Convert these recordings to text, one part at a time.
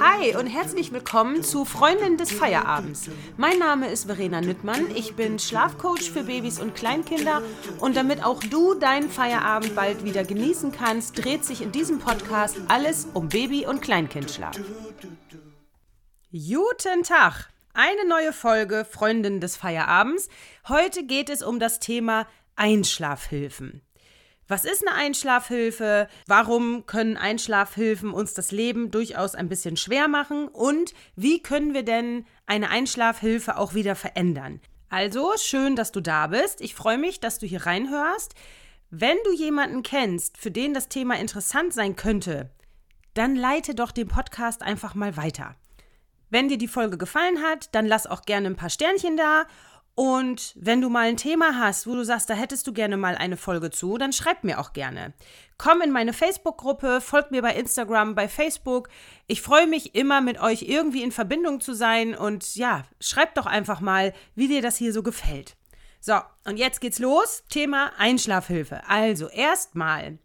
Hi und herzlich willkommen zu Freundin des Feierabends. Mein Name ist Verena Nüttmann. Ich bin Schlafcoach für Babys und Kleinkinder und damit auch du deinen Feierabend bald wieder genießen kannst, dreht sich in diesem Podcast alles um Baby- und Kleinkindschlaf. Guten Tag! Eine neue Folge Freundin des Feierabends. Heute geht es um das Thema Einschlafhilfen. Was ist eine Einschlafhilfe? Warum können Einschlafhilfen uns das Leben durchaus ein bisschen schwer machen? Und wie können wir denn eine Einschlafhilfe auch wieder verändern? Also, schön, dass du da bist. Ich freue mich, dass du hier reinhörst. Wenn du jemanden kennst, für den das Thema interessant sein könnte, dann leite doch den Podcast einfach mal weiter. Wenn dir die Folge gefallen hat, dann lass auch gerne ein paar Sternchen da und wenn du mal ein Thema hast, wo du sagst, da hättest du gerne mal eine Folge zu, dann schreib mir auch gerne. Komm in meine Facebook-Gruppe, folg mir bei Instagram, bei Facebook. Ich freue mich immer, mit euch irgendwie in Verbindung zu sein. Und ja, schreib doch einfach mal, wie dir das hier so gefällt. So, und jetzt geht's los. Thema Einschlafhilfe. Also, erstmal.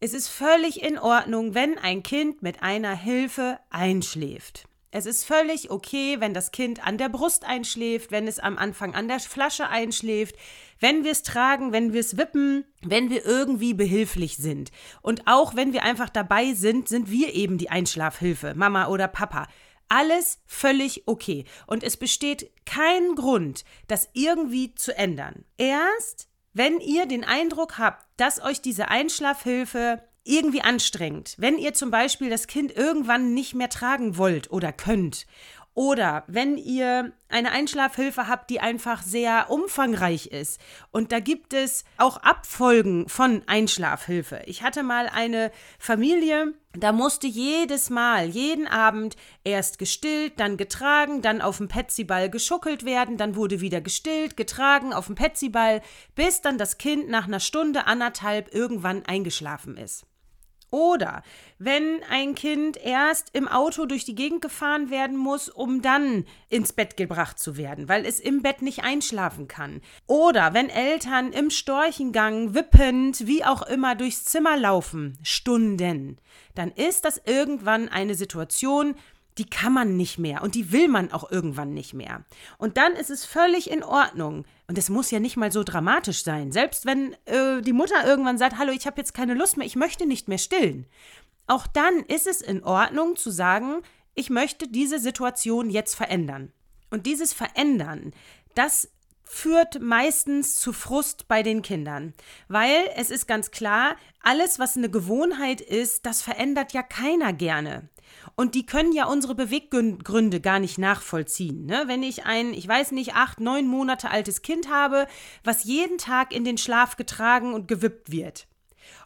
Es ist völlig in Ordnung, wenn ein Kind mit einer Hilfe einschläft. Es ist völlig okay, wenn das Kind an der Brust einschläft, wenn es am Anfang an der Flasche einschläft, wenn wir es tragen, wenn wir es wippen, wenn wir irgendwie behilflich sind. Und auch wenn wir einfach dabei sind, sind wir eben die Einschlafhilfe, Mama oder Papa. Alles völlig okay. Und es besteht kein Grund, das irgendwie zu ändern. Erst, wenn ihr den Eindruck habt, dass euch diese Einschlafhilfe irgendwie anstrengend. Wenn ihr zum Beispiel das Kind irgendwann nicht mehr tragen wollt oder könnt. Oder wenn ihr eine Einschlafhilfe habt, die einfach sehr umfangreich ist. Und da gibt es auch Abfolgen von Einschlafhilfe. Ich hatte mal eine Familie, da musste jedes Mal, jeden Abend erst gestillt, dann getragen, dann auf dem Petsyball geschuckelt werden, dann wurde wieder gestillt, getragen auf dem Petsyball, bis dann das Kind nach einer Stunde, anderthalb irgendwann eingeschlafen ist. Oder wenn ein Kind erst im Auto durch die Gegend gefahren werden muss, um dann ins Bett gebracht zu werden, weil es im Bett nicht einschlafen kann. Oder wenn Eltern im Storchengang wippend, wie auch immer, durchs Zimmer laufen, Stunden, dann ist das irgendwann eine Situation, die kann man nicht mehr und die will man auch irgendwann nicht mehr. Und dann ist es völlig in Ordnung. Und es muss ja nicht mal so dramatisch sein. Selbst wenn äh, die Mutter irgendwann sagt, hallo, ich habe jetzt keine Lust mehr, ich möchte nicht mehr stillen. Auch dann ist es in Ordnung zu sagen, ich möchte diese Situation jetzt verändern. Und dieses Verändern, das führt meistens zu Frust bei den Kindern, weil es ist ganz klar, alles, was eine Gewohnheit ist, das verändert ja keiner gerne. Und die können ja unsere Beweggründe gar nicht nachvollziehen. Ne? Wenn ich ein, ich weiß nicht, acht, neun Monate altes Kind habe, was jeden Tag in den Schlaf getragen und gewippt wird.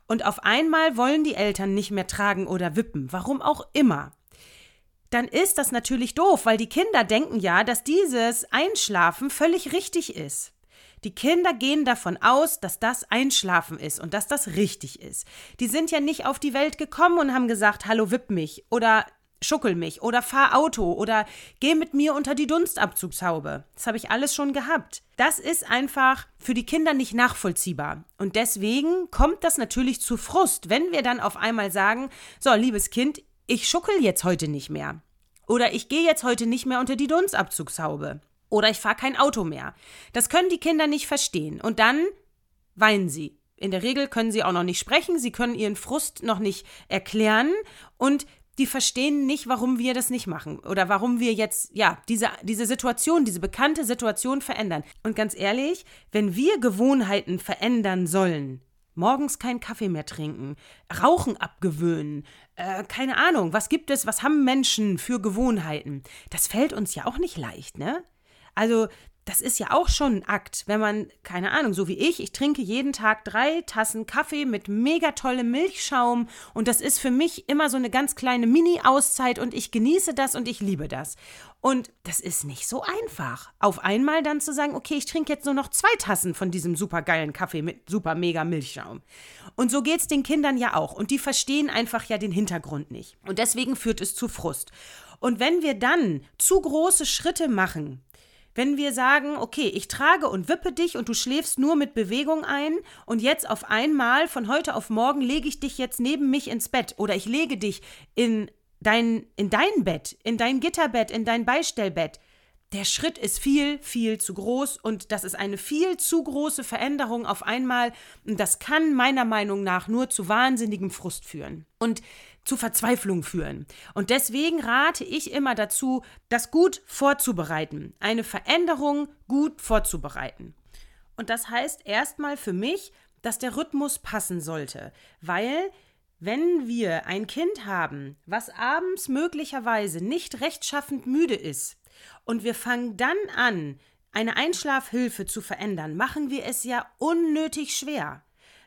Und auf einmal wollen die Eltern nicht mehr tragen oder wippen, warum auch immer. Dann ist das natürlich doof, weil die Kinder denken ja, dass dieses Einschlafen völlig richtig ist. Die Kinder gehen davon aus, dass das Einschlafen ist und dass das richtig ist. Die sind ja nicht auf die Welt gekommen und haben gesagt, hallo, wipp mich oder schuckel mich oder fahr Auto oder geh mit mir unter die Dunstabzugshaube. Das habe ich alles schon gehabt. Das ist einfach für die Kinder nicht nachvollziehbar. Und deswegen kommt das natürlich zu Frust, wenn wir dann auf einmal sagen, so, liebes Kind, ich schuckel jetzt heute nicht mehr. Oder ich gehe jetzt heute nicht mehr unter die Dunstabzugshaube. Oder ich fahre kein Auto mehr. Das können die Kinder nicht verstehen. Und dann weinen sie. In der Regel können sie auch noch nicht sprechen, sie können ihren Frust noch nicht erklären und die verstehen nicht, warum wir das nicht machen oder warum wir jetzt, ja, diese, diese Situation, diese bekannte Situation verändern. Und ganz ehrlich, wenn wir Gewohnheiten verändern sollen, morgens keinen Kaffee mehr trinken, Rauchen abgewöhnen, äh, keine Ahnung, was gibt es, was haben Menschen für Gewohnheiten? Das fällt uns ja auch nicht leicht, ne? Also das ist ja auch schon ein Akt, wenn man, keine Ahnung, so wie ich, ich trinke jeden Tag drei Tassen Kaffee mit mega tollem Milchschaum und das ist für mich immer so eine ganz kleine Mini-Auszeit und ich genieße das und ich liebe das. Und das ist nicht so einfach. Auf einmal dann zu sagen, okay, ich trinke jetzt nur noch zwei Tassen von diesem super geilen Kaffee mit super mega Milchschaum. Und so geht es den Kindern ja auch und die verstehen einfach ja den Hintergrund nicht. Und deswegen führt es zu Frust. Und wenn wir dann zu große Schritte machen, Wenn wir sagen, okay, ich trage und wippe dich und du schläfst nur mit Bewegung ein und jetzt auf einmal von heute auf morgen lege ich dich jetzt neben mich ins Bett oder ich lege dich in dein, in dein Bett, in dein Gitterbett, in dein Beistellbett. Der Schritt ist viel, viel zu groß und das ist eine viel zu große Veränderung auf einmal und das kann meiner Meinung nach nur zu wahnsinnigem Frust führen und zu Verzweiflung führen. Und deswegen rate ich immer dazu, das gut vorzubereiten, eine Veränderung gut vorzubereiten. Und das heißt erstmal für mich, dass der Rhythmus passen sollte, weil wenn wir ein Kind haben, was abends möglicherweise nicht rechtschaffend müde ist, und wir fangen dann an, eine Einschlafhilfe zu verändern, machen wir es ja unnötig schwer.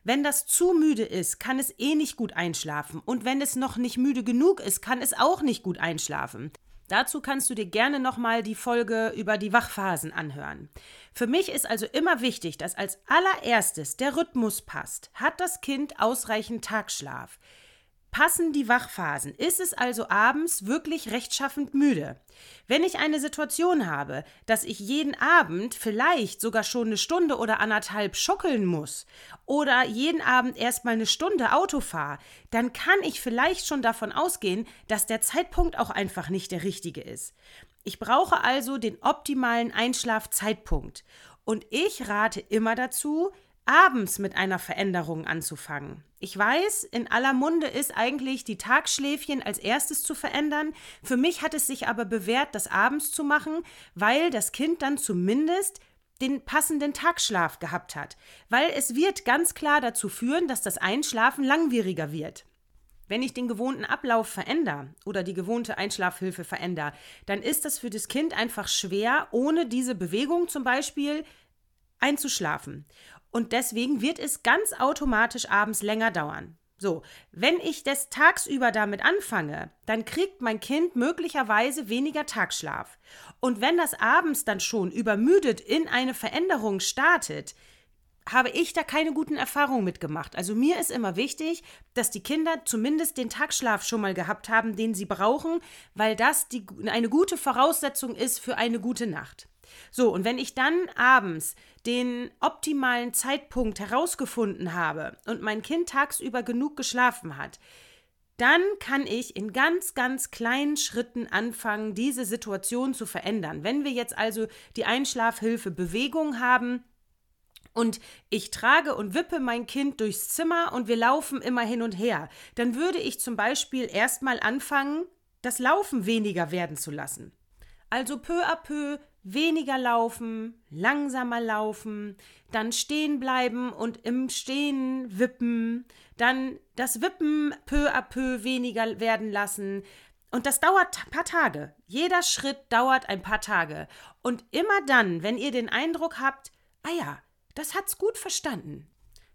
Wenn das zu müde ist, kann es eh nicht gut einschlafen. Und wenn es noch nicht müde genug ist, kann es auch nicht gut einschlafen. Dazu kannst du dir gerne nochmal die Folge über die Wachphasen anhören. Für mich ist also immer wichtig, dass als allererstes der Rhythmus passt. Hat das Kind ausreichend Tagschlaf? Passen die Wachphasen? Ist es also abends wirklich rechtschaffend müde? Wenn ich eine Situation habe, dass ich jeden Abend vielleicht sogar schon eine Stunde oder anderthalb schockeln muss oder jeden Abend erstmal eine Stunde Auto fahre, dann kann ich vielleicht schon davon ausgehen, dass der Zeitpunkt auch einfach nicht der richtige ist. Ich brauche also den optimalen Einschlafzeitpunkt. Und ich rate immer dazu, abends mit einer Veränderung anzufangen. Ich weiß, in aller Munde ist eigentlich die Tagschläfchen als erstes zu verändern. Für mich hat es sich aber bewährt, das abends zu machen, weil das Kind dann zumindest den passenden Tagschlaf gehabt hat. Weil es wird ganz klar dazu führen, dass das Einschlafen langwieriger wird. Wenn ich den gewohnten Ablauf verändere oder die gewohnte Einschlafhilfe verändere, dann ist das für das Kind einfach schwer, ohne diese Bewegung zum Beispiel einzuschlafen. Und deswegen wird es ganz automatisch abends länger dauern. So, wenn ich das tagsüber damit anfange, dann kriegt mein Kind möglicherweise weniger Tagschlaf. Und wenn das abends dann schon übermüdet in eine Veränderung startet, habe ich da keine guten Erfahrungen mitgemacht. Also mir ist immer wichtig, dass die Kinder zumindest den Tagschlaf schon mal gehabt haben, den sie brauchen, weil das die, eine gute Voraussetzung ist für eine gute Nacht. So, und wenn ich dann abends den optimalen Zeitpunkt herausgefunden habe und mein Kind tagsüber genug geschlafen hat, dann kann ich in ganz, ganz kleinen Schritten anfangen, diese Situation zu verändern. Wenn wir jetzt also die Einschlafhilfe Bewegung haben, und ich trage und wippe mein Kind durchs Zimmer und wir laufen immer hin und her, dann würde ich zum Beispiel erstmal anfangen, das Laufen weniger werden zu lassen. Also peu à peu weniger laufen, langsamer laufen, dann stehen bleiben und im Stehen wippen, dann das Wippen peu à peu weniger werden lassen. Und das dauert ein paar Tage. Jeder Schritt dauert ein paar Tage. Und immer dann, wenn ihr den Eindruck habt, ah ja, das hat's gut verstanden,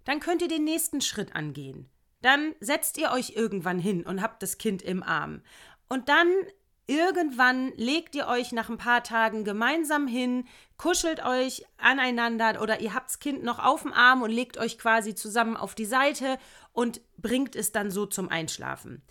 dann könnt ihr den nächsten Schritt angehen. Dann setzt ihr euch irgendwann hin und habt das Kind im Arm. Und dann Irgendwann legt ihr euch nach ein paar Tagen gemeinsam hin, kuschelt euch aneinander oder ihr habt das Kind noch auf dem Arm und legt euch quasi zusammen auf die Seite und bringt es dann so zum Einschlafen.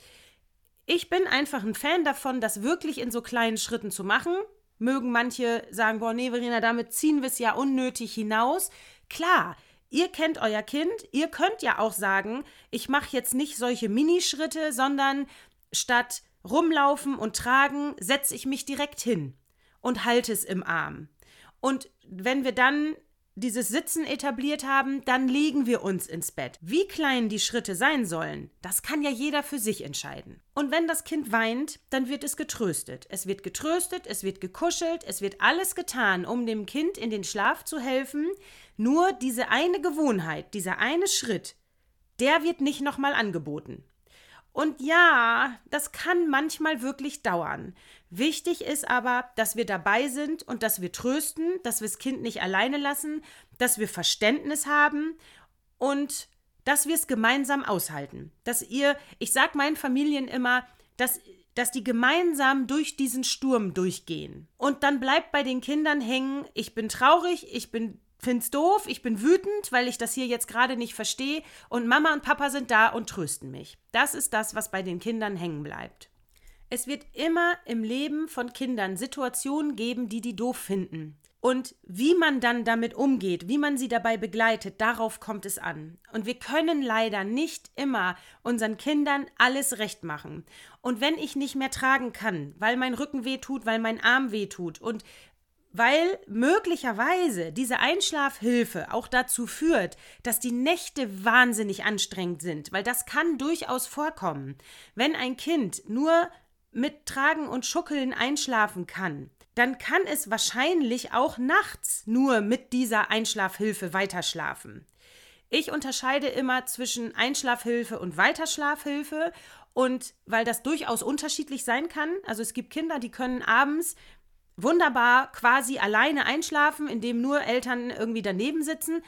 Ich bin einfach ein Fan davon, das wirklich in so kleinen Schritten zu machen. Mögen manche sagen, boah, nee, Verena, damit ziehen wir es ja unnötig hinaus. Klar, ihr kennt euer Kind, ihr könnt ja auch sagen, ich mache jetzt nicht solche Minischritte, sondern statt rumlaufen und tragen, setze ich mich direkt hin und halte es im Arm. Und wenn wir dann dieses Sitzen etabliert haben, dann legen wir uns ins Bett. Wie klein die Schritte sein sollen, das kann ja jeder für sich entscheiden. Und wenn das Kind weint, dann wird es getröstet. Es wird getröstet, es wird gekuschelt, es wird alles getan, um dem Kind in den Schlaf zu helfen. Nur diese eine Gewohnheit, dieser eine Schritt, der wird nicht nochmal angeboten. Und ja, das kann manchmal wirklich dauern. Wichtig ist aber, dass wir dabei sind und dass wir trösten, dass wir das Kind nicht alleine lassen, dass wir Verständnis haben und dass wir es gemeinsam aushalten. Dass ihr, ich sag meinen Familien immer, dass dass die gemeinsam durch diesen Sturm durchgehen. Und dann bleibt bei den Kindern hängen, ich bin traurig, ich bin find's doof, ich bin wütend, weil ich das hier jetzt gerade nicht verstehe und Mama und Papa sind da und trösten mich. Das ist das, was bei den Kindern hängen bleibt. Es wird immer im Leben von Kindern Situationen geben, die die doof finden. Und wie man dann damit umgeht, wie man sie dabei begleitet, darauf kommt es an. Und wir können leider nicht immer unseren Kindern alles recht machen. Und wenn ich nicht mehr tragen kann, weil mein Rücken weh tut, weil mein Arm weh tut und weil möglicherweise diese Einschlafhilfe auch dazu führt, dass die Nächte wahnsinnig anstrengend sind, weil das kann durchaus vorkommen. Wenn ein Kind nur mit Tragen und Schuckeln einschlafen kann, dann kann es wahrscheinlich auch nachts nur mit dieser Einschlafhilfe weiterschlafen. Ich unterscheide immer zwischen Einschlafhilfe und Weiterschlafhilfe und weil das durchaus unterschiedlich sein kann, also es gibt Kinder, die können abends wunderbar quasi alleine einschlafen, indem nur Eltern irgendwie daneben sitzen.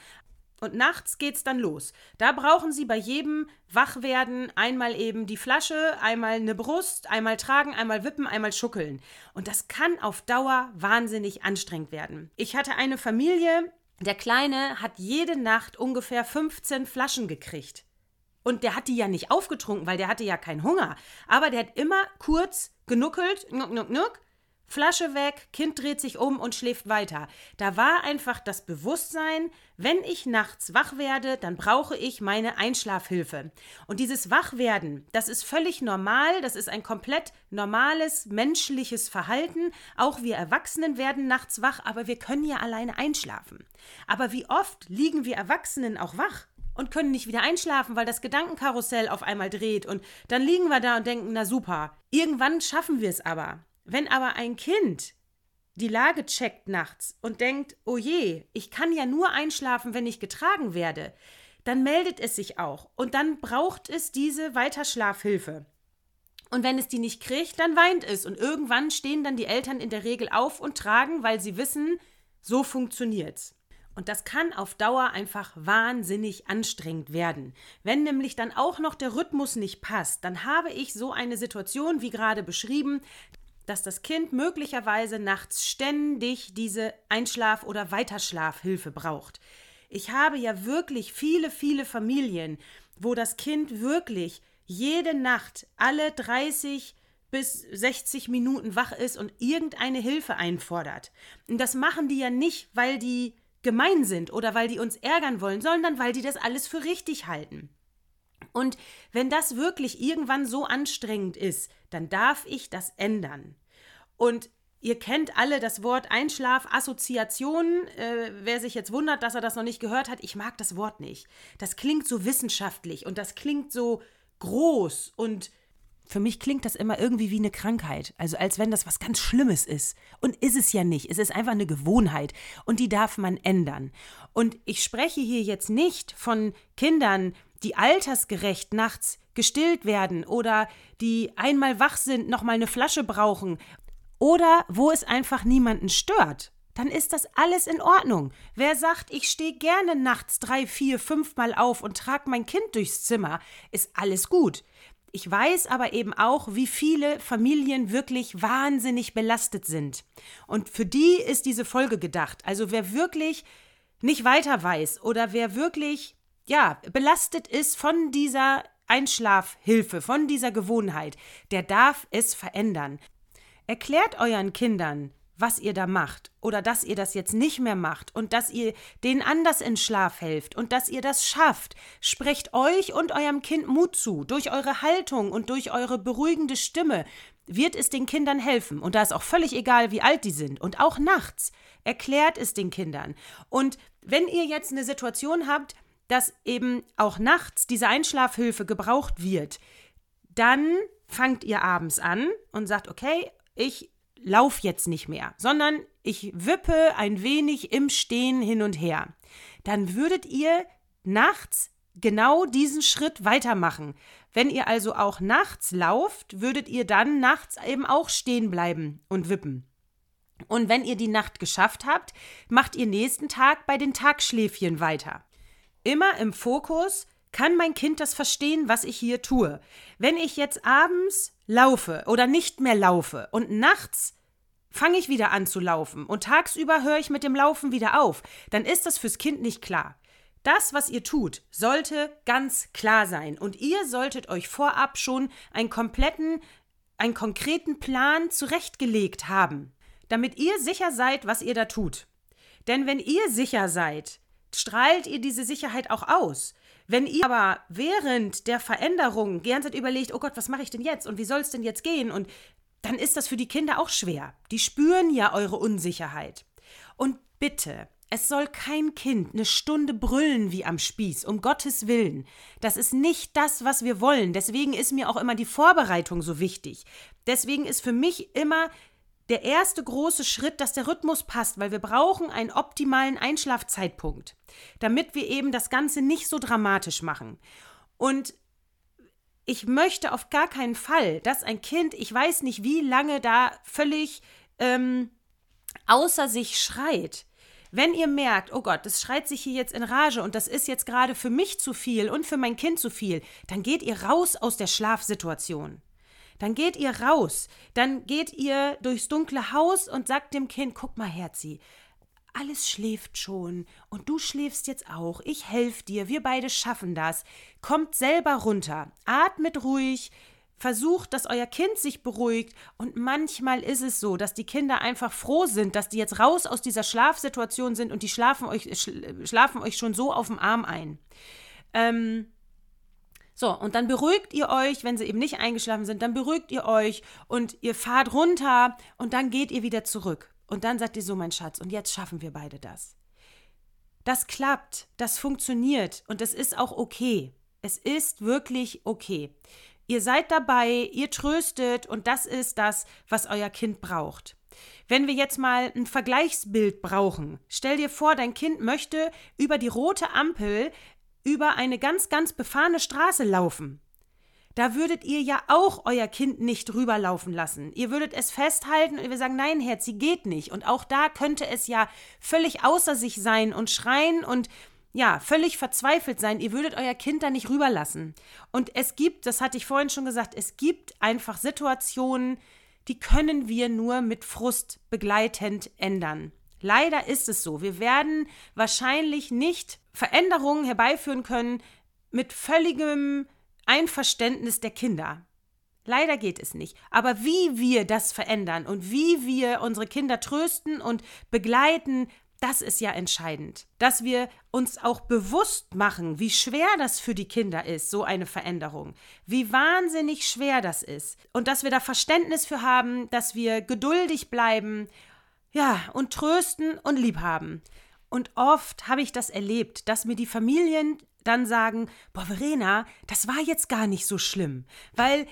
Und nachts geht's dann los. Da brauchen Sie bei jedem Wachwerden einmal eben die Flasche, einmal eine Brust, einmal tragen, einmal wippen, einmal schuckeln. Und das kann auf Dauer wahnsinnig anstrengend werden. Ich hatte eine Familie, der Kleine hat jede Nacht ungefähr 15 Flaschen gekriegt. Und der hat die ja nicht aufgetrunken, weil der hatte ja keinen Hunger. Aber der hat immer kurz genuckelt, nuck, nuck, nuck, Flasche weg, Kind dreht sich um und schläft weiter. Da war einfach das Bewusstsein, wenn ich nachts wach werde, dann brauche ich meine Einschlafhilfe. Und dieses Wachwerden, das ist völlig normal, das ist ein komplett normales menschliches Verhalten. Auch wir Erwachsenen werden nachts wach, aber wir können ja alleine einschlafen. Aber wie oft liegen wir Erwachsenen auch wach? und können nicht wieder einschlafen, weil das Gedankenkarussell auf einmal dreht und dann liegen wir da und denken, na super. Irgendwann schaffen wir es aber. Wenn aber ein Kind die Lage checkt nachts und denkt, oh je, ich kann ja nur einschlafen, wenn ich getragen werde, dann meldet es sich auch und dann braucht es diese Weiterschlafhilfe. Und wenn es die nicht kriegt, dann weint es und irgendwann stehen dann die Eltern in der Regel auf und tragen, weil sie wissen, so funktioniert's. Und das kann auf Dauer einfach wahnsinnig anstrengend werden. Wenn nämlich dann auch noch der Rhythmus nicht passt, dann habe ich so eine Situation wie gerade beschrieben, dass das Kind möglicherweise nachts ständig diese Einschlaf- oder Weiterschlafhilfe braucht. Ich habe ja wirklich viele, viele Familien, wo das Kind wirklich jede Nacht alle 30 bis 60 Minuten wach ist und irgendeine Hilfe einfordert. Und das machen die ja nicht, weil die gemein sind oder weil die uns ärgern wollen, sondern weil die das alles für richtig halten. Und wenn das wirklich irgendwann so anstrengend ist, dann darf ich das ändern. Und Ihr kennt alle das Wort Einschlafassoziation. Äh, wer sich jetzt wundert, dass er das noch nicht gehört hat, ich mag das Wort nicht. Das klingt so wissenschaftlich und das klingt so groß und für mich klingt das immer irgendwie wie eine Krankheit, also als wenn das was ganz Schlimmes ist. Und ist es ja nicht, es ist einfach eine Gewohnheit und die darf man ändern. Und ich spreche hier jetzt nicht von Kindern, die altersgerecht nachts gestillt werden oder die einmal wach sind, noch mal eine Flasche brauchen oder wo es einfach niemanden stört, dann ist das alles in Ordnung. Wer sagt, ich stehe gerne nachts drei, vier, fünfmal auf und trage mein Kind durchs Zimmer, ist alles gut. Ich weiß aber eben auch, wie viele Familien wirklich wahnsinnig belastet sind. Und für die ist diese Folge gedacht. Also wer wirklich nicht weiter weiß oder wer wirklich, ja, belastet ist von dieser Einschlafhilfe, von dieser Gewohnheit, der darf es verändern. Erklärt euren Kindern, was ihr da macht oder dass ihr das jetzt nicht mehr macht und dass ihr denen anders in Schlaf helft und dass ihr das schafft. Sprecht euch und eurem Kind Mut zu. Durch eure Haltung und durch eure beruhigende Stimme wird es den Kindern helfen. Und da ist auch völlig egal, wie alt die sind. Und auch nachts. Erklärt es den Kindern. Und wenn ihr jetzt eine Situation habt, dass eben auch nachts diese Einschlafhilfe gebraucht wird, dann fangt ihr abends an und sagt, okay, ich lauf jetzt nicht mehr, sondern ich wippe ein wenig im Stehen hin und her, dann würdet ihr nachts genau diesen Schritt weitermachen. Wenn ihr also auch nachts lauft, würdet ihr dann nachts eben auch stehen bleiben und wippen. Und wenn ihr die Nacht geschafft habt, macht ihr nächsten Tag bei den Tagschläfchen weiter. Immer im Fokus, kann mein Kind das verstehen, was ich hier tue? Wenn ich jetzt abends laufe oder nicht mehr laufe und nachts fange ich wieder an zu laufen und tagsüber höre ich mit dem Laufen wieder auf, dann ist das fürs Kind nicht klar. Das, was ihr tut, sollte ganz klar sein und ihr solltet euch vorab schon einen kompletten, einen konkreten Plan zurechtgelegt haben, damit ihr sicher seid, was ihr da tut. Denn wenn ihr sicher seid, strahlt ihr diese Sicherheit auch aus. Wenn ihr aber während der Veränderung die ganze Zeit überlegt, oh Gott, was mache ich denn jetzt und wie soll es denn jetzt gehen und dann ist das für die Kinder auch schwer. Die spüren ja eure Unsicherheit. Und bitte, es soll kein Kind eine Stunde brüllen wie am Spieß, um Gottes Willen. Das ist nicht das, was wir wollen. Deswegen ist mir auch immer die Vorbereitung so wichtig. Deswegen ist für mich immer der erste große Schritt, dass der Rhythmus passt, weil wir brauchen einen optimalen Einschlafzeitpunkt, damit wir eben das Ganze nicht so dramatisch machen. Und ich möchte auf gar keinen Fall, dass ein Kind, ich weiß nicht wie lange da völlig ähm, außer sich schreit. Wenn ihr merkt, oh Gott, das schreit sich hier jetzt in Rage und das ist jetzt gerade für mich zu viel und für mein Kind zu viel, dann geht ihr raus aus der Schlafsituation. Dann geht ihr raus, dann geht ihr durchs dunkle Haus und sagt dem Kind, guck mal, Herzi, alles schläft schon und du schläfst jetzt auch. Ich helfe dir, wir beide schaffen das. Kommt selber runter, atmet ruhig, versucht, dass euer Kind sich beruhigt und manchmal ist es so, dass die Kinder einfach froh sind, dass die jetzt raus aus dieser Schlafsituation sind und die schlafen euch, schlafen euch schon so auf dem Arm ein. Ähm, so, und dann beruhigt ihr euch, wenn sie eben nicht eingeschlafen sind, dann beruhigt ihr euch und ihr fahrt runter und dann geht ihr wieder zurück. Und dann sagt ihr so, mein Schatz, und jetzt schaffen wir beide das. Das klappt, das funktioniert und es ist auch okay. Es ist wirklich okay. Ihr seid dabei, ihr tröstet und das ist das, was euer Kind braucht. Wenn wir jetzt mal ein Vergleichsbild brauchen, stell dir vor, dein Kind möchte über die rote Ampel über eine ganz, ganz befahrene Straße laufen. Da würdet ihr ja auch euer Kind nicht rüberlaufen lassen. Ihr würdet es festhalten und wir sagen, nein, Herz, sie geht nicht. Und auch da könnte es ja völlig außer sich sein und schreien und ja, völlig verzweifelt sein. Ihr würdet euer Kind da nicht rüberlassen. Und es gibt, das hatte ich vorhin schon gesagt, es gibt einfach Situationen, die können wir nur mit Frust begleitend ändern. Leider ist es so. Wir werden wahrscheinlich nicht Veränderungen herbeiführen können mit völligem Einverständnis der Kinder. Leider geht es nicht. Aber wie wir das verändern und wie wir unsere Kinder trösten und begleiten, das ist ja entscheidend. Dass wir uns auch bewusst machen, wie schwer das für die Kinder ist, so eine Veränderung. Wie wahnsinnig schwer das ist. Und dass wir da Verständnis für haben, dass wir geduldig bleiben ja, und trösten und lieb haben. Und oft habe ich das erlebt, dass mir die Familien dann sagen, boah, Verena, das war jetzt gar nicht so schlimm, weil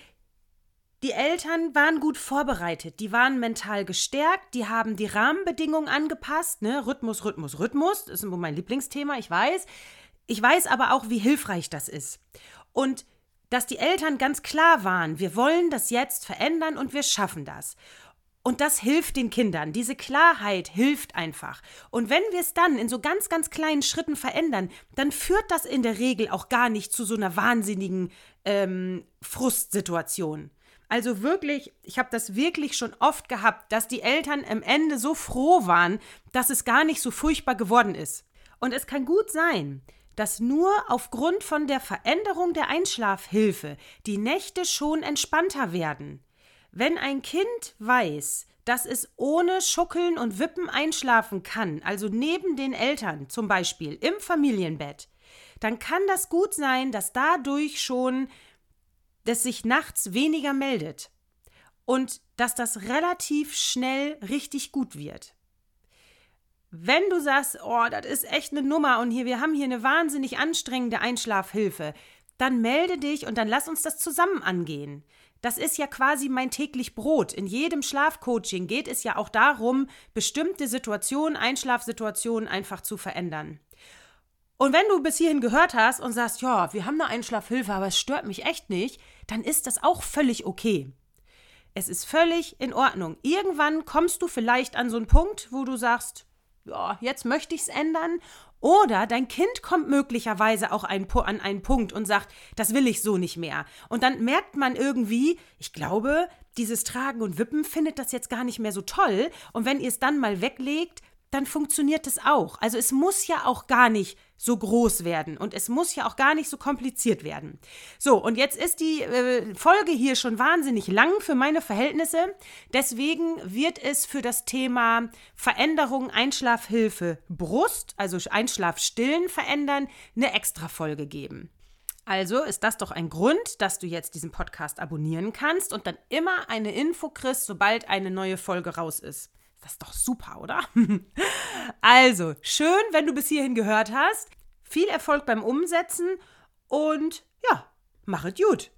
die Eltern waren gut vorbereitet, die waren mental gestärkt, die haben die Rahmenbedingungen angepasst, ne? Rhythmus, Rhythmus, Rhythmus, das ist mein Lieblingsthema, ich weiß. Ich weiß aber auch, wie hilfreich das ist. Und dass die Eltern ganz klar waren, wir wollen das jetzt verändern und wir schaffen das. Und das hilft den Kindern. Diese Klarheit hilft einfach. Und wenn wir es dann in so ganz, ganz kleinen Schritten verändern, dann führt das in der Regel auch gar nicht zu so einer wahnsinnigen ähm, Frustsituation. Also wirklich, ich habe das wirklich schon oft gehabt, dass die Eltern am Ende so froh waren, dass es gar nicht so furchtbar geworden ist. Und es kann gut sein, dass nur aufgrund von der Veränderung der Einschlafhilfe die Nächte schon entspannter werden. Wenn ein Kind weiß, dass es ohne Schuckeln und Wippen einschlafen kann, also neben den Eltern zum Beispiel im Familienbett, dann kann das gut sein, dass dadurch schon das sich nachts weniger meldet und dass das relativ schnell richtig gut wird. Wenn du sagst, oh, das ist echt eine Nummer und hier, wir haben hier eine wahnsinnig anstrengende Einschlafhilfe, dann melde dich und dann lass uns das zusammen angehen. Das ist ja quasi mein täglich Brot. In jedem Schlafcoaching geht es ja auch darum, bestimmte Situationen, Einschlafsituationen einfach zu verändern. Und wenn du bis hierhin gehört hast und sagst, ja, wir haben eine Einschlafhilfe, aber es stört mich echt nicht, dann ist das auch völlig okay. Es ist völlig in Ordnung. Irgendwann kommst du vielleicht an so einen Punkt, wo du sagst, ja, jetzt möchte ich es ändern oder dein Kind kommt möglicherweise auch ein, an einen Punkt und sagt, das will ich so nicht mehr. Und dann merkt man irgendwie, ich glaube, dieses Tragen und Wippen findet das jetzt gar nicht mehr so toll. Und wenn ihr es dann mal weglegt, dann funktioniert es auch. Also es muss ja auch gar nicht so groß werden und es muss ja auch gar nicht so kompliziert werden. So, und jetzt ist die äh, Folge hier schon wahnsinnig lang für meine Verhältnisse. Deswegen wird es für das Thema Veränderung Einschlafhilfe Brust, also Einschlafstillen verändern, eine extra Folge geben. Also ist das doch ein Grund, dass du jetzt diesen Podcast abonnieren kannst und dann immer eine Info kriegst, sobald eine neue Folge raus ist. Das ist doch super, oder? also, schön, wenn du bis hierhin gehört hast. Viel Erfolg beim Umsetzen und ja, mach es gut.